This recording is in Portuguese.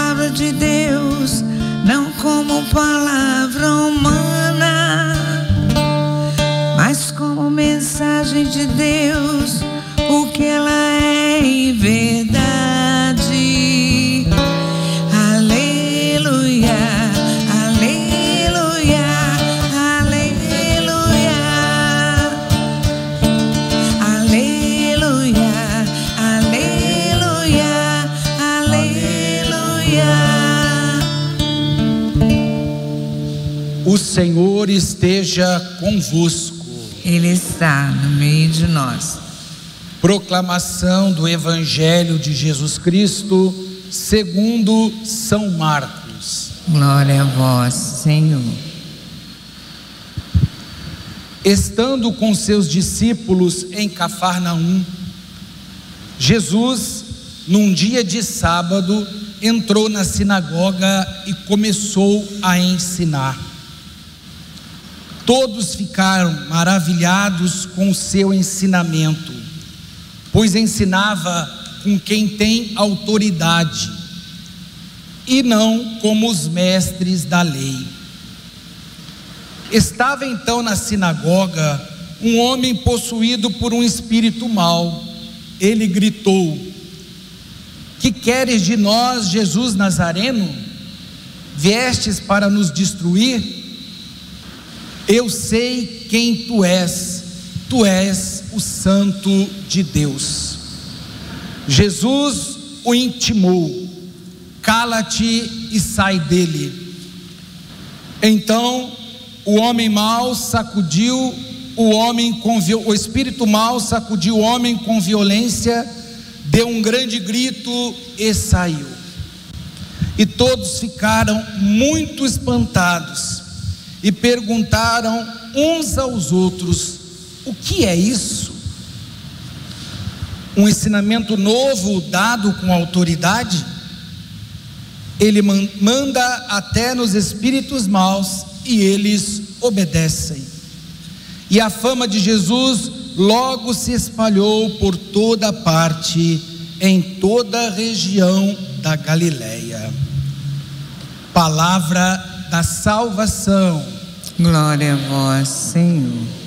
palavra de Deus, não como palavra humana. O Senhor esteja convosco. Ele está no meio de nós. Proclamação do Evangelho de Jesus Cristo, segundo São Marcos. Glória a vós, Senhor. Estando com seus discípulos em Cafarnaum, Jesus, num dia de sábado, entrou na sinagoga e começou a ensinar. Todos ficaram maravilhados com o seu ensinamento, pois ensinava com quem tem autoridade e não como os mestres da lei. Estava então na sinagoga um homem possuído por um espírito mau. Ele gritou: Que queres de nós, Jesus Nazareno? Viestes para nos destruir? Eu sei quem tu és, tu és o Santo de Deus. Jesus o intimou: Cala-te e sai dele. Então o homem mau sacudiu o homem com o espírito mau sacudiu o homem com violência, deu um grande grito e saiu. E todos ficaram muito espantados e perguntaram uns aos outros: O que é isso? Um ensinamento novo dado com autoridade? Ele man- manda até nos espíritos maus e eles obedecem. E a fama de Jesus logo se espalhou por toda parte, em toda a região da Galileia. Palavra da salvação. Glória a vós, Senhor.